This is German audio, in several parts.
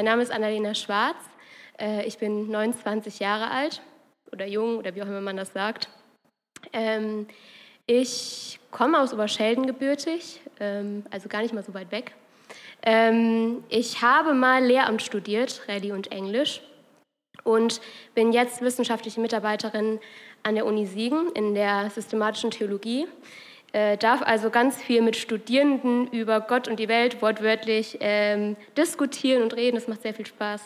Mein Name ist Annalena Schwarz. Äh, ich bin 29 Jahre alt oder jung oder wie auch immer man das sagt. Ähm, ich komme aus Oberschelden gebürtig, ähm, also gar nicht mal so weit weg. Ähm, ich habe mal Lehramt studiert, Rallye und Englisch, und bin jetzt wissenschaftliche Mitarbeiterin an der Uni Siegen in der systematischen Theologie. Äh, darf also ganz viel mit Studierenden über Gott und die Welt wortwörtlich ähm, diskutieren und reden. Das macht sehr viel Spaß.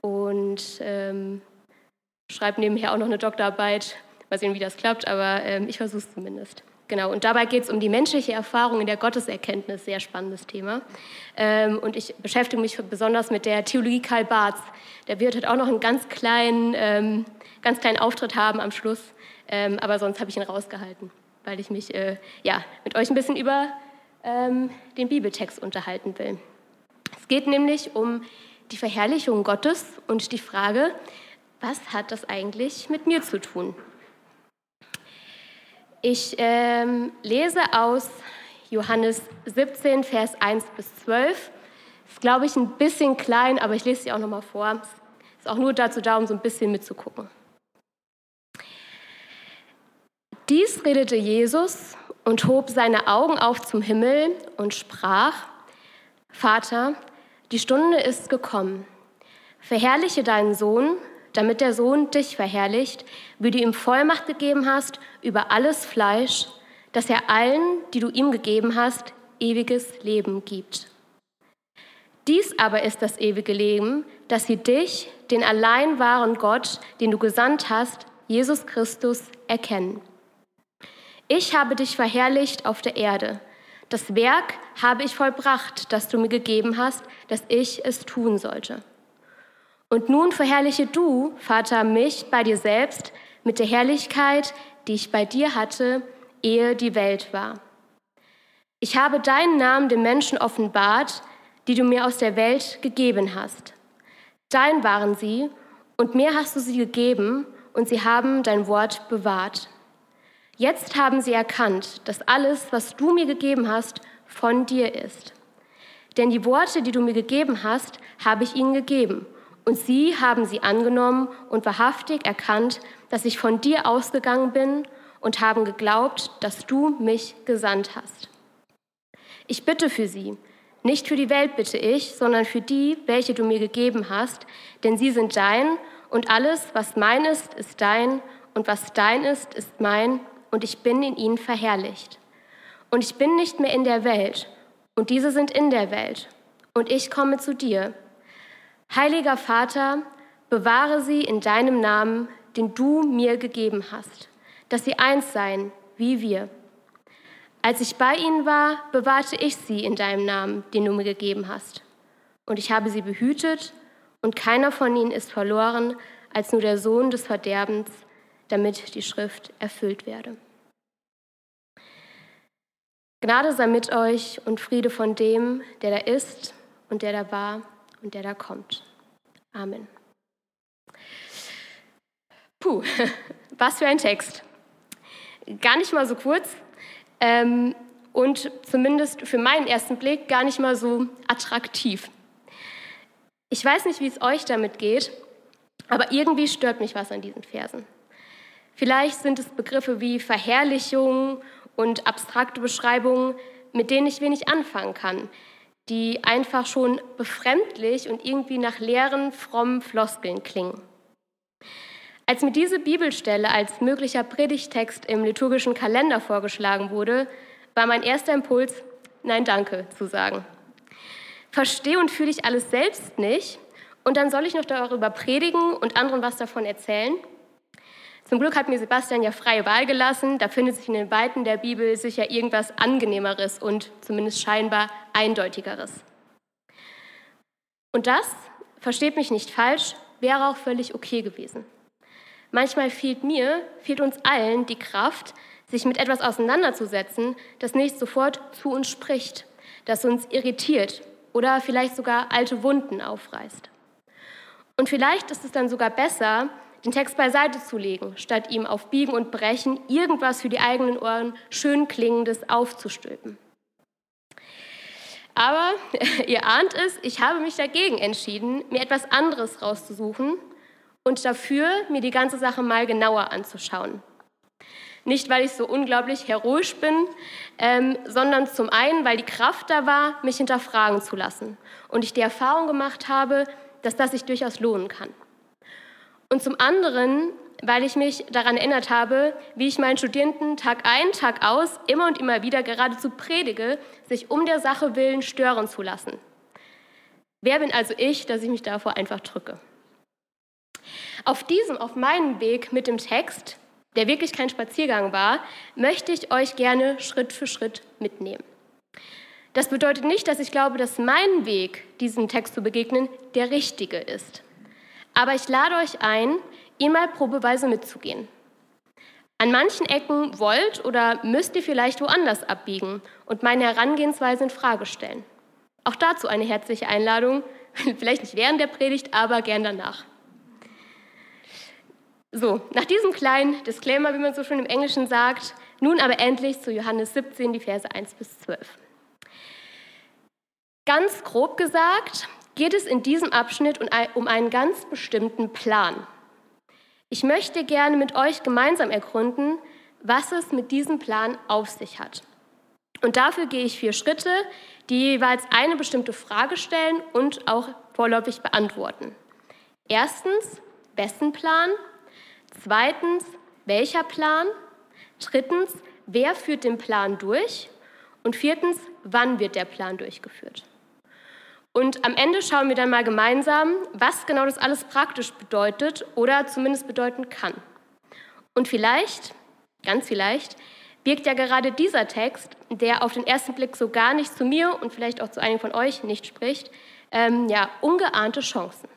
Und ähm, schreibe nebenher auch noch eine Doktorarbeit. Mal sehen, wie das klappt, aber ähm, ich versuche es zumindest. Genau, und dabei geht es um die menschliche Erfahrung in der Gotteserkenntnis, sehr spannendes Thema. Ähm, und ich beschäftige mich besonders mit der Theologie Karl Barths. Der wird halt auch noch einen ganz kleinen, ähm, ganz kleinen Auftritt haben am Schluss, ähm, aber sonst habe ich ihn rausgehalten weil ich mich äh, ja, mit euch ein bisschen über ähm, den Bibeltext unterhalten will. Es geht nämlich um die Verherrlichung Gottes und die Frage, was hat das eigentlich mit mir zu tun? Ich ähm, lese aus Johannes 17, Vers 1 bis 12. Ist, glaube ich, ein bisschen klein, aber ich lese sie auch nochmal vor. Ist auch nur dazu da, um so ein bisschen mitzugucken. Dies redete Jesus und hob seine Augen auf zum Himmel und sprach, Vater, die Stunde ist gekommen. Verherrliche deinen Sohn, damit der Sohn dich verherrlicht, wie du ihm Vollmacht gegeben hast über alles Fleisch, dass er allen, die du ihm gegeben hast, ewiges Leben gibt. Dies aber ist das ewige Leben, dass sie dich, den allein wahren Gott, den du gesandt hast, Jesus Christus, erkennen ich habe dich verherrlicht auf der Erde. Das Werk habe ich vollbracht, das du mir gegeben hast, dass ich es tun sollte. Und nun verherrliche du, Vater, mich bei dir selbst mit der Herrlichkeit, die ich bei dir hatte, ehe die Welt war. Ich habe deinen Namen den Menschen offenbart, die du mir aus der Welt gegeben hast. Dein waren sie, und mir hast du sie gegeben, und sie haben dein Wort bewahrt. Jetzt haben sie erkannt, dass alles, was du mir gegeben hast, von dir ist. Denn die Worte, die du mir gegeben hast, habe ich ihnen gegeben. Und sie haben sie angenommen und wahrhaftig erkannt, dass ich von dir ausgegangen bin und haben geglaubt, dass du mich gesandt hast. Ich bitte für sie, nicht für die Welt bitte ich, sondern für die, welche du mir gegeben hast, denn sie sind dein und alles, was mein ist, ist dein und was dein ist, ist mein und ich bin in ihnen verherrlicht. Und ich bin nicht mehr in der Welt, und diese sind in der Welt, und ich komme zu dir. Heiliger Vater, bewahre sie in deinem Namen, den du mir gegeben hast, dass sie eins seien, wie wir. Als ich bei ihnen war, bewahrte ich sie in deinem Namen, den du mir gegeben hast. Und ich habe sie behütet, und keiner von ihnen ist verloren, als nur der Sohn des Verderbens, damit die Schrift erfüllt werde. Gnade sei mit euch und Friede von dem, der da ist und der da war und der da kommt. Amen. Puh, was für ein Text. Gar nicht mal so kurz ähm, und zumindest für meinen ersten Blick gar nicht mal so attraktiv. Ich weiß nicht, wie es euch damit geht, aber irgendwie stört mich was an diesen Versen. Vielleicht sind es Begriffe wie Verherrlichung und abstrakte Beschreibungen, mit denen ich wenig anfangen kann, die einfach schon befremdlich und irgendwie nach leeren, frommen Floskeln klingen. Als mir diese Bibelstelle als möglicher Predigtext im liturgischen Kalender vorgeschlagen wurde, war mein erster Impuls, nein danke zu sagen. Verstehe und fühle ich alles selbst nicht und dann soll ich noch darüber predigen und anderen was davon erzählen? Zum Glück hat mir Sebastian ja freie Wahl gelassen. Da findet sich in den Weiten der Bibel sicher irgendwas Angenehmeres und zumindest scheinbar Eindeutigeres. Und das, versteht mich nicht falsch, wäre auch völlig okay gewesen. Manchmal fehlt mir, fehlt uns allen die Kraft, sich mit etwas auseinanderzusetzen, das nicht sofort zu uns spricht, das uns irritiert oder vielleicht sogar alte Wunden aufreißt. Und vielleicht ist es dann sogar besser, den Text beiseite zu legen, statt ihm auf Biegen und Brechen irgendwas für die eigenen Ohren schön klingendes aufzustülpen. Aber ihr ahnt es, ich habe mich dagegen entschieden, mir etwas anderes rauszusuchen und dafür mir die ganze Sache mal genauer anzuschauen. Nicht, weil ich so unglaublich heroisch bin, ähm, sondern zum einen, weil die Kraft da war, mich hinterfragen zu lassen und ich die Erfahrung gemacht habe, dass das sich durchaus lohnen kann. Und zum anderen, weil ich mich daran erinnert habe, wie ich meinen Studierenden Tag ein, Tag aus, immer und immer wieder geradezu predige, sich um der Sache willen stören zu lassen. Wer bin also ich, dass ich mich davor einfach drücke? Auf diesem, auf meinem Weg mit dem Text, der wirklich kein Spaziergang war, möchte ich euch gerne Schritt für Schritt mitnehmen. Das bedeutet nicht, dass ich glaube, dass mein Weg, diesem Text zu begegnen, der richtige ist. Aber ich lade euch ein, ihn mal probeweise mitzugehen. An manchen Ecken wollt oder müsst ihr vielleicht woanders abbiegen und meine Herangehensweise in Frage stellen. Auch dazu eine herzliche Einladung, vielleicht nicht während der Predigt, aber gern danach. So, nach diesem kleinen Disclaimer, wie man so schön im Englischen sagt, nun aber endlich zu Johannes 17, die Verse 1 bis 12. Ganz grob gesagt geht es in diesem Abschnitt um einen ganz bestimmten Plan. Ich möchte gerne mit euch gemeinsam ergründen, was es mit diesem Plan auf sich hat. Und dafür gehe ich vier Schritte, die jeweils eine bestimmte Frage stellen und auch vorläufig beantworten. Erstens, wessen Plan? Zweitens, welcher Plan? Drittens, wer führt den Plan durch? Und viertens, wann wird der Plan durchgeführt? Und am Ende schauen wir dann mal gemeinsam, was genau das alles praktisch bedeutet oder zumindest bedeuten kann. Und vielleicht, ganz vielleicht, birgt ja gerade dieser Text, der auf den ersten Blick so gar nicht zu mir und vielleicht auch zu einigen von euch nicht spricht, ähm, ja, ungeahnte Chancen.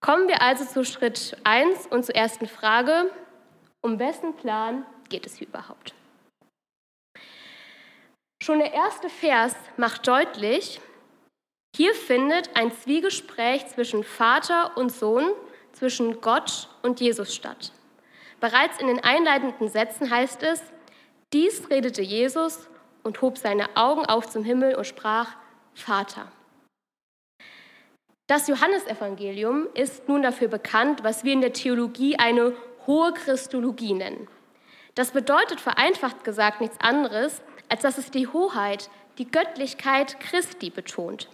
Kommen wir also zu Schritt 1 und zur ersten Frage. Um wessen Plan geht es hier überhaupt? Schon der erste Vers macht deutlich, hier findet ein Zwiegespräch zwischen Vater und Sohn, zwischen Gott und Jesus statt. Bereits in den einleitenden Sätzen heißt es, dies redete Jesus und hob seine Augen auf zum Himmel und sprach, Vater. Das Johannesevangelium ist nun dafür bekannt, was wir in der Theologie eine hohe Christologie nennen. Das bedeutet vereinfacht gesagt nichts anderes, als dass es die Hoheit, die Göttlichkeit Christi betont.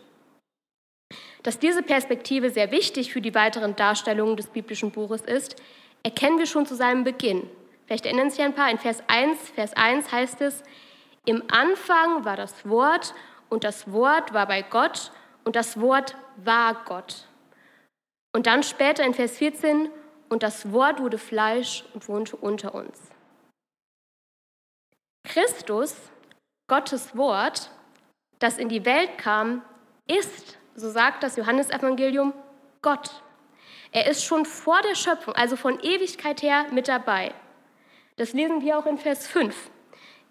Dass diese Perspektive sehr wichtig für die weiteren Darstellungen des biblischen Buches ist, erkennen wir schon zu seinem Beginn. Vielleicht erinnern sich ein paar, in Vers 1, Vers 1 heißt es, im Anfang war das Wort und das Wort war bei Gott und das Wort war Gott. Und dann später in Vers 14, und das Wort wurde Fleisch und wohnte unter uns. Christus Gottes Wort, das in die Welt kam, ist, so sagt das Johannesevangelium, Gott. Er ist schon vor der Schöpfung, also von Ewigkeit her, mit dabei. Das lesen wir auch in Vers 5,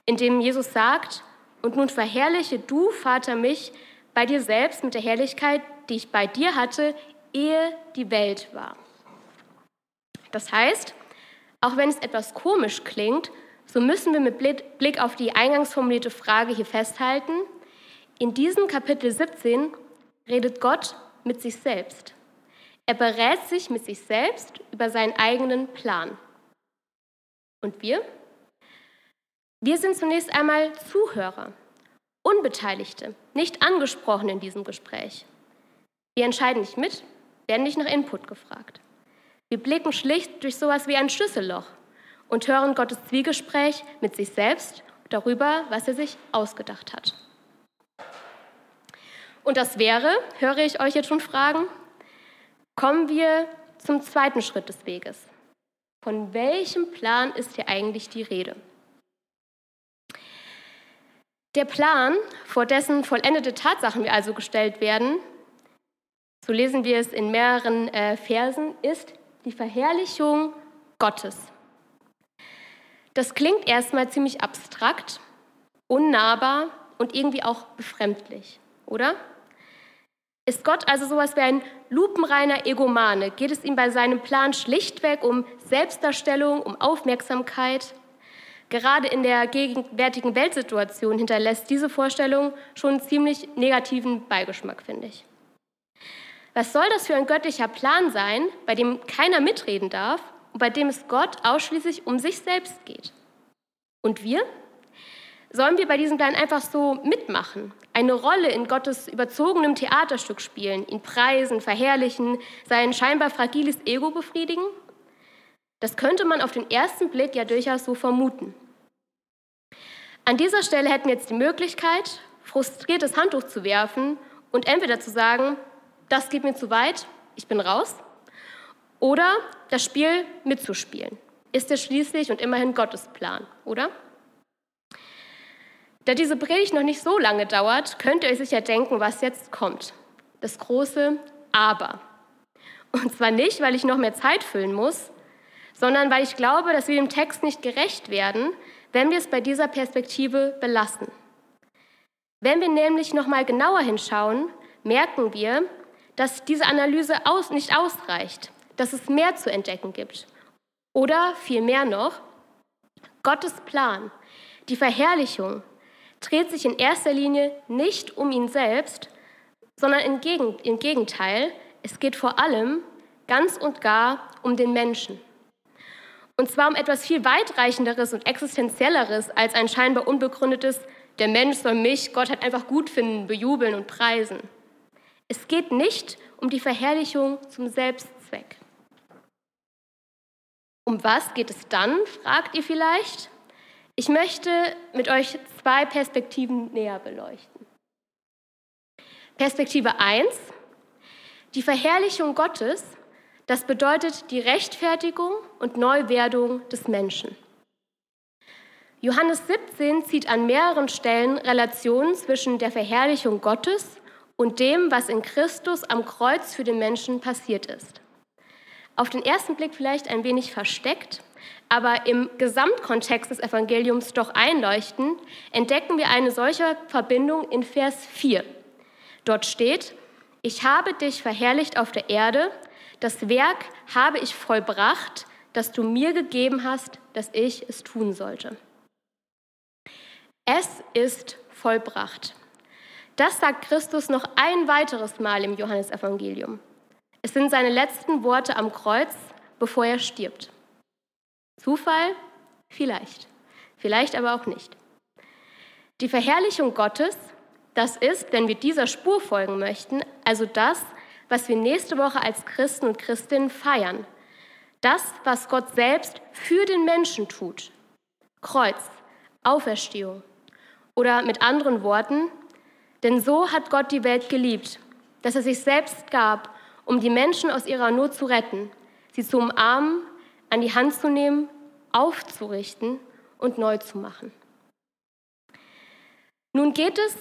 in dem Jesus sagt, und nun verherrliche du, Vater, mich bei dir selbst mit der Herrlichkeit, die ich bei dir hatte, ehe die Welt war. Das heißt, auch wenn es etwas komisch klingt, so müssen wir mit Blick auf die eingangs formulierte Frage hier festhalten, in diesem Kapitel 17 redet Gott mit sich selbst. Er berät sich mit sich selbst über seinen eigenen Plan. Und wir? Wir sind zunächst einmal Zuhörer, Unbeteiligte, nicht angesprochen in diesem Gespräch. Wir entscheiden nicht mit, werden nicht nach Input gefragt. Wir blicken schlicht durch sowas wie ein Schlüsselloch und hören Gottes Zwiegespräch mit sich selbst darüber, was er sich ausgedacht hat. Und das wäre, höre ich euch jetzt schon fragen, kommen wir zum zweiten Schritt des Weges. Von welchem Plan ist hier eigentlich die Rede? Der Plan, vor dessen vollendete Tatsachen wir also gestellt werden, so lesen wir es in mehreren äh, Versen, ist die Verherrlichung Gottes. Das klingt erstmal ziemlich abstrakt, unnahbar und irgendwie auch befremdlich, oder? Ist Gott also sowas wie ein lupenreiner Egomane? Geht es ihm bei seinem Plan schlichtweg um Selbstdarstellung, um Aufmerksamkeit? Gerade in der gegenwärtigen Weltsituation hinterlässt diese Vorstellung schon einen ziemlich negativen Beigeschmack, finde ich. Was soll das für ein göttlicher Plan sein, bei dem keiner mitreden darf bei dem es Gott ausschließlich um sich selbst geht? Und wir? Sollen wir bei diesem Plan einfach so mitmachen, eine Rolle in Gottes überzogenem Theaterstück spielen, ihn preisen, verherrlichen, sein scheinbar fragiles Ego befriedigen? Das könnte man auf den ersten Blick ja durchaus so vermuten. An dieser Stelle hätten wir jetzt die Möglichkeit, frustriert das Handtuch zu werfen und entweder zu sagen, das geht mir zu weit, ich bin raus, oder das Spiel mitzuspielen. Ist ja schließlich und immerhin Gottes Plan, oder? Da diese Predigt noch nicht so lange dauert, könnt ihr euch sicher denken, was jetzt kommt. Das große Aber. Und zwar nicht, weil ich noch mehr Zeit füllen muss, sondern weil ich glaube, dass wir dem Text nicht gerecht werden, wenn wir es bei dieser Perspektive belassen. Wenn wir nämlich noch mal genauer hinschauen, merken wir, dass diese Analyse aus, nicht ausreicht, dass es mehr zu entdecken gibt. Oder viel mehr noch, Gottes Plan, die Verherrlichung, dreht sich in erster Linie nicht um ihn selbst, sondern im Gegenteil, es geht vor allem ganz und gar um den Menschen. Und zwar um etwas viel weitreichenderes und existenzielleres als ein scheinbar unbegründetes, der Mensch soll mich, Gott hat einfach gut finden, bejubeln und preisen. Es geht nicht um die Verherrlichung zum Selbstzweck. Um was geht es dann, fragt ihr vielleicht? Ich möchte mit euch zwei Perspektiven näher beleuchten. Perspektive 1, die Verherrlichung Gottes das bedeutet die Rechtfertigung und Neuwerdung des Menschen. Johannes 17 zieht an mehreren Stellen Relationen zwischen der Verherrlichung Gottes und dem, was in Christus am Kreuz für den Menschen passiert ist. Auf den ersten Blick vielleicht ein wenig versteckt, aber im Gesamtkontext des Evangeliums doch einleuchtend, entdecken wir eine solche Verbindung in Vers 4. Dort steht, ich habe dich verherrlicht auf der Erde, das Werk habe ich vollbracht, das du mir gegeben hast, dass ich es tun sollte. Es ist vollbracht. Das sagt Christus noch ein weiteres Mal im Johannesevangelium. Es sind seine letzten Worte am Kreuz, bevor er stirbt. Zufall? Vielleicht. Vielleicht aber auch nicht. Die Verherrlichung Gottes, das ist, wenn wir dieser Spur folgen möchten, also das, was wir nächste Woche als Christen und Christinnen feiern. Das, was Gott selbst für den Menschen tut. Kreuz, Auferstehung. Oder mit anderen Worten, denn so hat Gott die Welt geliebt, dass er sich selbst gab, um die Menschen aus ihrer Not zu retten, sie zu umarmen, an die Hand zu nehmen, aufzurichten und neu zu machen. Nun geht es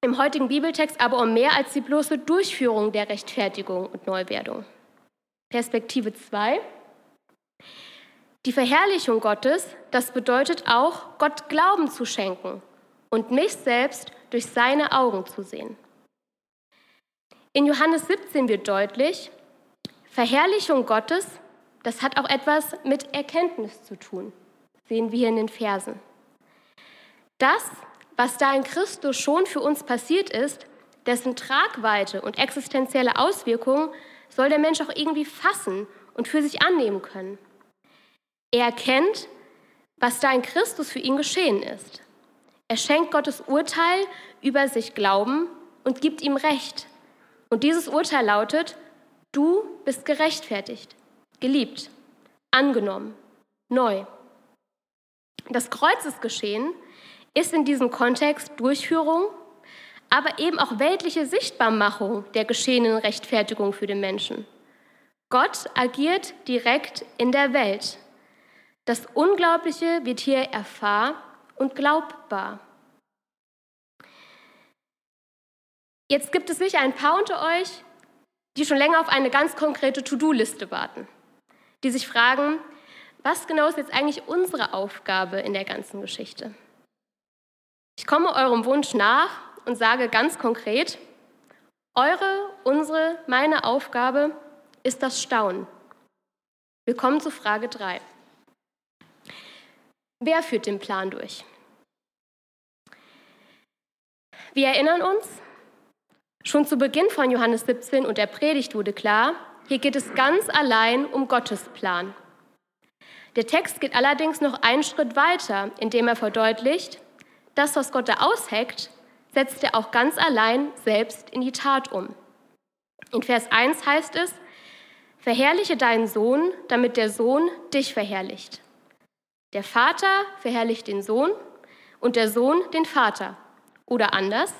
im heutigen Bibeltext aber um mehr als die bloße Durchführung der Rechtfertigung und Neuwerdung. Perspektive 2. Die Verherrlichung Gottes, das bedeutet auch, Gott Glauben zu schenken und mich selbst durch seine Augen zu sehen. In Johannes 17 wird deutlich, Verherrlichung Gottes, das hat auch etwas mit Erkenntnis zu tun, sehen wir hier in den Versen. Das, was da in Christus schon für uns passiert ist, dessen Tragweite und existenzielle Auswirkungen soll der Mensch auch irgendwie fassen und für sich annehmen können. Er erkennt, was da in Christus für ihn geschehen ist. Er schenkt Gottes Urteil über sich Glauben und gibt ihm Recht. Und dieses Urteil lautet, du bist gerechtfertigt, geliebt, angenommen, neu. Das Kreuz ist geschehen, ist in diesem Kontext Durchführung, aber eben auch weltliche Sichtbarmachung der geschehenen Rechtfertigung für den Menschen. Gott agiert direkt in der Welt. Das Unglaubliche wird hier erfahr und glaubbar. Jetzt gibt es sicher ein paar unter euch, die schon länger auf eine ganz konkrete To-Do-Liste warten, die sich fragen, was genau ist jetzt eigentlich unsere Aufgabe in der ganzen Geschichte? Ich komme eurem Wunsch nach und sage ganz konkret, eure, unsere, meine Aufgabe ist das Staunen. Wir kommen zu Frage 3. Wer führt den Plan durch? Wir erinnern uns, schon zu Beginn von Johannes 17 und der Predigt wurde klar, hier geht es ganz allein um Gottes Plan. Der Text geht allerdings noch einen Schritt weiter, indem er verdeutlicht, das, was Gott da ausheckt, setzt er auch ganz allein selbst in die Tat um. In Vers 1 heißt es, Verherrliche deinen Sohn, damit der Sohn dich verherrlicht. Der Vater verherrlicht den Sohn und der Sohn den Vater. Oder anders,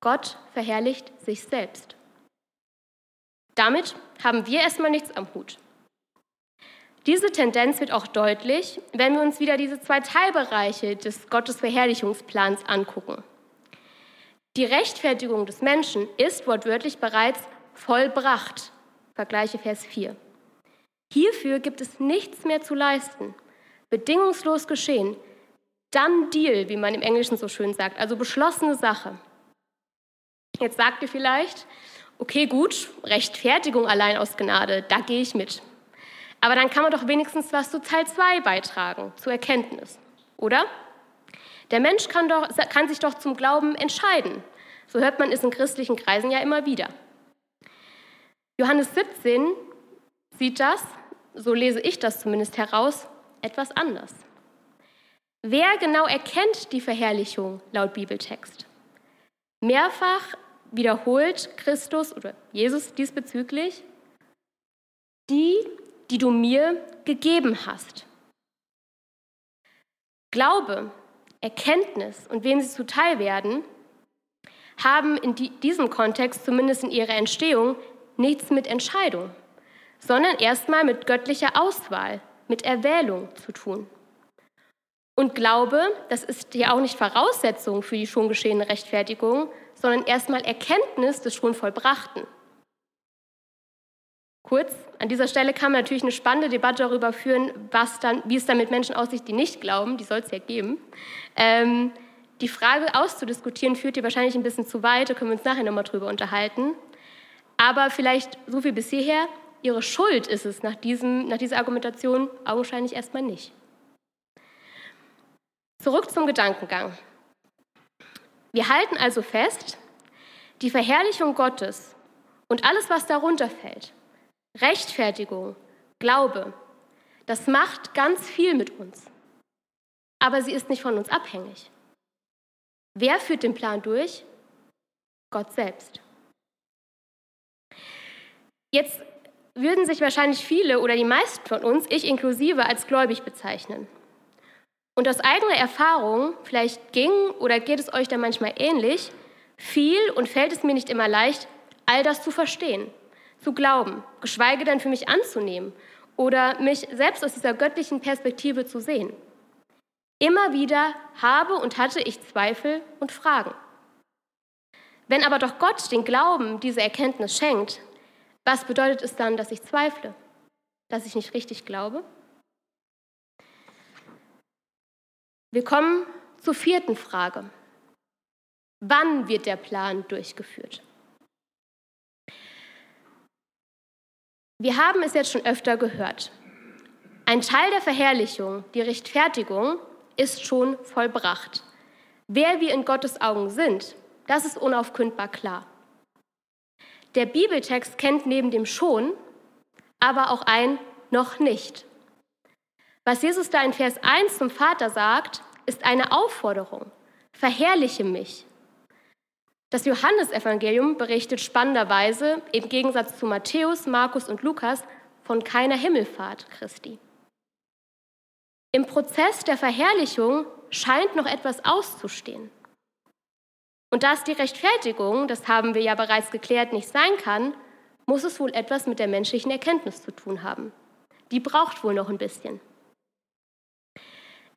Gott verherrlicht sich selbst. Damit haben wir erstmal nichts am Hut. Diese Tendenz wird auch deutlich, wenn wir uns wieder diese zwei Teilbereiche des Gottesverherrlichungsplans angucken. Die Rechtfertigung des Menschen ist wortwörtlich bereits vollbracht. Vergleiche Vers 4. Hierfür gibt es nichts mehr zu leisten. Bedingungslos geschehen. Done deal, wie man im Englischen so schön sagt, also beschlossene Sache. Jetzt sagt ihr vielleicht, okay, gut, Rechtfertigung allein aus Gnade, da gehe ich mit. Aber dann kann man doch wenigstens was zu Teil 2 beitragen, zur Erkenntnis, oder? Der Mensch kann, doch, kann sich doch zum Glauben entscheiden. So hört man es in christlichen Kreisen ja immer wieder. Johannes 17 sieht das, so lese ich das zumindest heraus, etwas anders. Wer genau erkennt die Verherrlichung laut Bibeltext? Mehrfach wiederholt Christus oder Jesus diesbezüglich, die, die du mir gegeben hast. Glaube, Erkenntnis und wem sie zuteil werden, haben in diesem Kontext, zumindest in ihrer Entstehung, nichts mit Entscheidung, sondern erstmal mit göttlicher Auswahl, mit Erwählung zu tun. Und Glaube, das ist ja auch nicht Voraussetzung für die schon geschehene Rechtfertigung, sondern erstmal Erkenntnis des schon Vollbrachten. Kurz, an dieser Stelle kann man natürlich eine spannende Debatte darüber führen, was dann, wie es dann mit Menschen aussieht, die nicht glauben, die soll es ja geben. Ähm, die Frage auszudiskutieren führt dir wahrscheinlich ein bisschen zu weit, da können wir uns nachher nochmal drüber unterhalten. Aber vielleicht so viel bis hierher, ihre Schuld ist es nach, diesem, nach dieser Argumentation augenscheinlich erstmal nicht. Zurück zum Gedankengang. Wir halten also fest, die Verherrlichung Gottes und alles, was darunter fällt, Rechtfertigung, Glaube, das macht ganz viel mit uns. Aber sie ist nicht von uns abhängig. Wer führt den Plan durch? Gott selbst. Jetzt würden sich wahrscheinlich viele oder die meisten von uns, ich inklusive, als gläubig bezeichnen. Und aus eigener Erfahrung, vielleicht ging oder geht es euch da manchmal ähnlich, fiel und fällt es mir nicht immer leicht, all das zu verstehen zu glauben, geschweige denn für mich anzunehmen oder mich selbst aus dieser göttlichen Perspektive zu sehen. Immer wieder habe und hatte ich Zweifel und Fragen. Wenn aber doch Gott den Glauben diese Erkenntnis schenkt, was bedeutet es dann, dass ich zweifle? Dass ich nicht richtig glaube? Wir kommen zur vierten Frage. Wann wird der Plan durchgeführt? Wir haben es jetzt schon öfter gehört. Ein Teil der Verherrlichung, die Rechtfertigung, ist schon vollbracht. Wer wir in Gottes Augen sind, das ist unaufkündbar klar. Der Bibeltext kennt neben dem schon aber auch ein noch nicht. Was Jesus da in Vers 1 zum Vater sagt, ist eine Aufforderung. Verherrliche mich. Das Johannesevangelium berichtet spannenderweise im Gegensatz zu Matthäus, Markus und Lukas von keiner Himmelfahrt Christi. Im Prozess der Verherrlichung scheint noch etwas auszustehen. Und da es die Rechtfertigung, das haben wir ja bereits geklärt, nicht sein kann, muss es wohl etwas mit der menschlichen Erkenntnis zu tun haben. Die braucht wohl noch ein bisschen.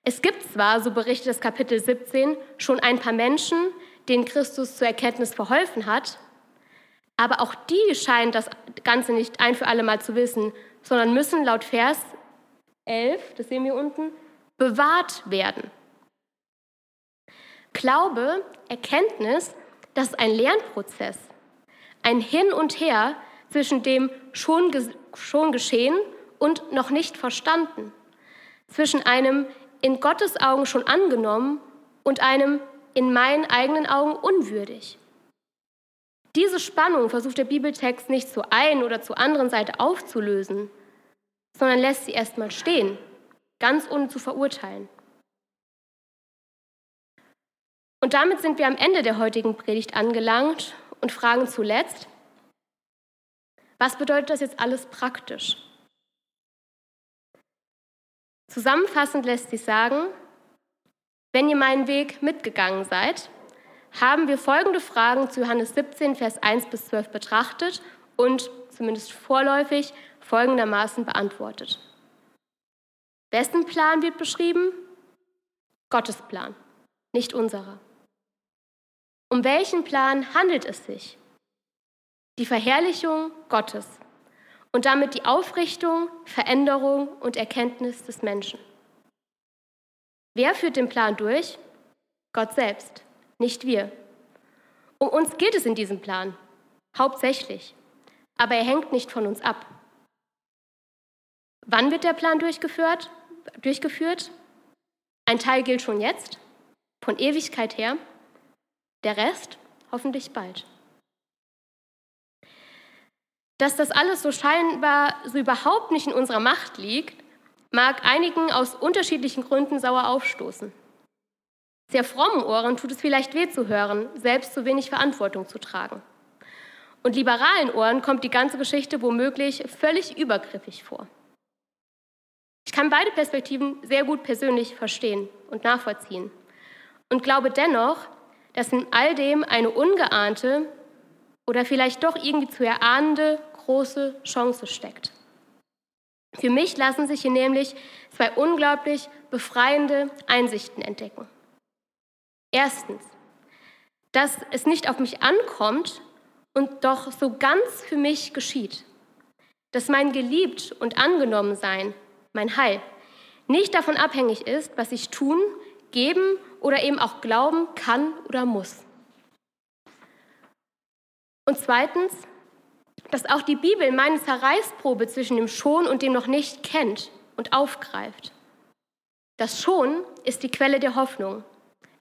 Es gibt zwar, so berichtet das Kapitel 17, schon ein paar Menschen, denen Christus zur Erkenntnis verholfen hat, aber auch die scheinen das Ganze nicht ein für alle Mal zu wissen, sondern müssen laut Vers 11, das sehen wir unten, bewahrt werden. Glaube, Erkenntnis, das ist ein Lernprozess, ein Hin und Her zwischen dem schon, schon geschehen und noch nicht verstanden, zwischen einem in Gottes Augen schon angenommen und einem in meinen eigenen Augen unwürdig. Diese Spannung versucht der Bibeltext nicht zur einen oder zur anderen Seite aufzulösen, sondern lässt sie erstmal stehen, ganz ohne zu verurteilen. Und damit sind wir am Ende der heutigen Predigt angelangt und fragen zuletzt, was bedeutet das jetzt alles praktisch? Zusammenfassend lässt sich sagen, wenn ihr meinen Weg mitgegangen seid, haben wir folgende Fragen zu Johannes 17, Vers 1 bis 12 betrachtet und zumindest vorläufig folgendermaßen beantwortet. Wessen Plan wird beschrieben? Gottes Plan, nicht unserer. Um welchen Plan handelt es sich? Die Verherrlichung Gottes und damit die Aufrichtung, Veränderung und Erkenntnis des Menschen. Wer führt den Plan durch? Gott selbst, nicht wir. Um uns geht es in diesem Plan, hauptsächlich, aber er hängt nicht von uns ab. Wann wird der Plan durchgeführt? durchgeführt? Ein Teil gilt schon jetzt, von Ewigkeit her, der Rest hoffentlich bald. Dass das alles so scheinbar so überhaupt nicht in unserer Macht liegt, mag einigen aus unterschiedlichen Gründen sauer aufstoßen. Sehr frommen Ohren tut es vielleicht weh zu hören, selbst zu wenig Verantwortung zu tragen. Und liberalen Ohren kommt die ganze Geschichte womöglich völlig übergriffig vor. Ich kann beide Perspektiven sehr gut persönlich verstehen und nachvollziehen und glaube dennoch, dass in all dem eine ungeahnte oder vielleicht doch irgendwie zu erahnende große Chance steckt. Für mich lassen sich hier nämlich zwei unglaublich befreiende Einsichten entdecken. Erstens, dass es nicht auf mich ankommt und doch so ganz für mich geschieht. Dass mein geliebt und angenommen sein, mein Heil, nicht davon abhängig ist, was ich tun, geben oder eben auch glauben kann oder muss. Und zweitens, dass auch die Bibel meine Zerreißprobe zwischen dem Schon und dem noch nicht kennt und aufgreift. Das Schon ist die Quelle der Hoffnung.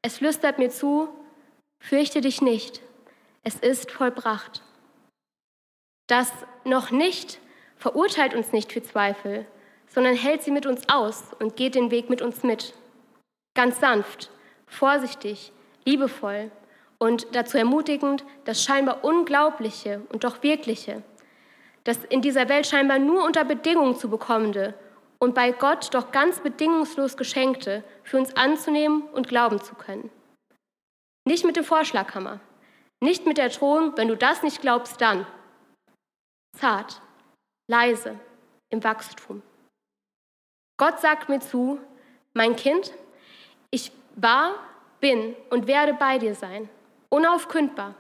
Es flüstert mir zu, fürchte dich nicht, es ist vollbracht. Das noch nicht verurteilt uns nicht für Zweifel, sondern hält sie mit uns aus und geht den Weg mit uns mit. Ganz sanft, vorsichtig, liebevoll und dazu ermutigend, das scheinbar Unglaubliche und doch Wirkliche, das in dieser Welt scheinbar nur unter Bedingungen zu bekommende und bei Gott doch ganz bedingungslos Geschenkte für uns anzunehmen und glauben zu können. Nicht mit dem Vorschlaghammer, nicht mit der Drohung, wenn du das nicht glaubst, dann. Zart, leise, im Wachstum. Gott sagt mir zu, mein Kind, ich war, bin und werde bei dir sein, unaufkündbar,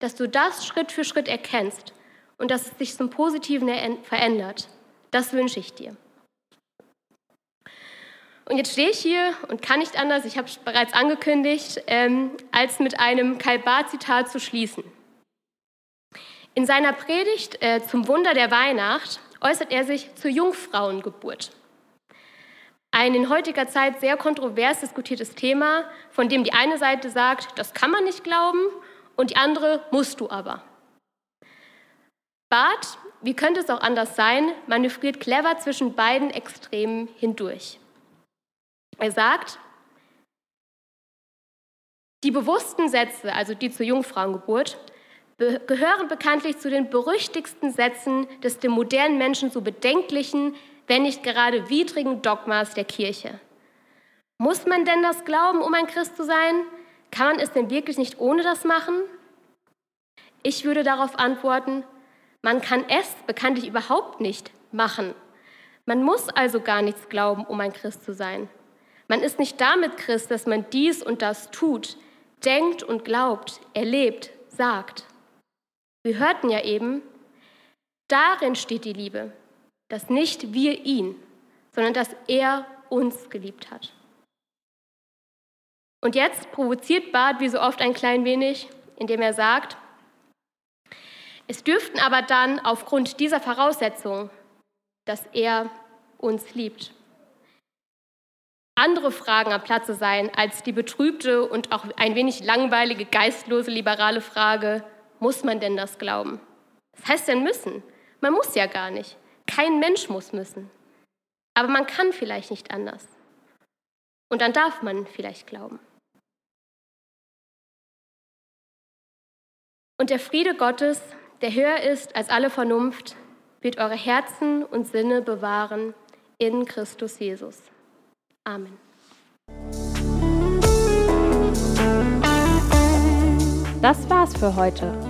dass du das Schritt für Schritt erkennst und dass es sich zum Positiven verändert. Das wünsche ich dir. Und jetzt stehe ich hier und kann nicht anders, ich habe es bereits angekündigt, ähm, als mit einem Kalbar-Zitat zu schließen. In seiner Predigt äh, zum Wunder der Weihnacht äußert er sich zur Jungfrauengeburt. Ein in heutiger Zeit sehr kontrovers diskutiertes Thema, von dem die eine Seite sagt, das kann man nicht glauben und die andere musst du aber. Barth, wie könnte es auch anders sein, manövriert clever zwischen beiden Extremen hindurch. Er sagt, die bewussten Sätze, also die zur Jungfrauengeburt, gehören bekanntlich zu den berüchtigsten Sätzen des dem modernen Menschen so bedenklichen, wenn nicht gerade widrigen Dogmas der Kirche. Muss man denn das glauben, um ein Christ zu sein? Kann man es denn wirklich nicht ohne das machen? Ich würde darauf antworten, man kann es bekanntlich überhaupt nicht machen. Man muss also gar nichts glauben, um ein Christ zu sein. Man ist nicht damit Christ, dass man dies und das tut. denkt und glaubt, erlebt, sagt. Wir hörten ja eben, darin steht die Liebe, dass nicht wir ihn, sondern dass er uns geliebt hat. Und jetzt provoziert Barth wie so oft ein klein wenig, indem er sagt, es dürften aber dann aufgrund dieser Voraussetzung, dass er uns liebt, andere Fragen am Platze sein als die betrübte und auch ein wenig langweilige, geistlose, liberale Frage, muss man denn das glauben? Was heißt denn müssen? Man muss ja gar nicht. Kein Mensch muss müssen. Aber man kann vielleicht nicht anders. Und dann darf man vielleicht glauben. Und der Friede Gottes, der höher ist als alle Vernunft, wird eure Herzen und Sinne bewahren in Christus Jesus. Amen. Das war's für heute.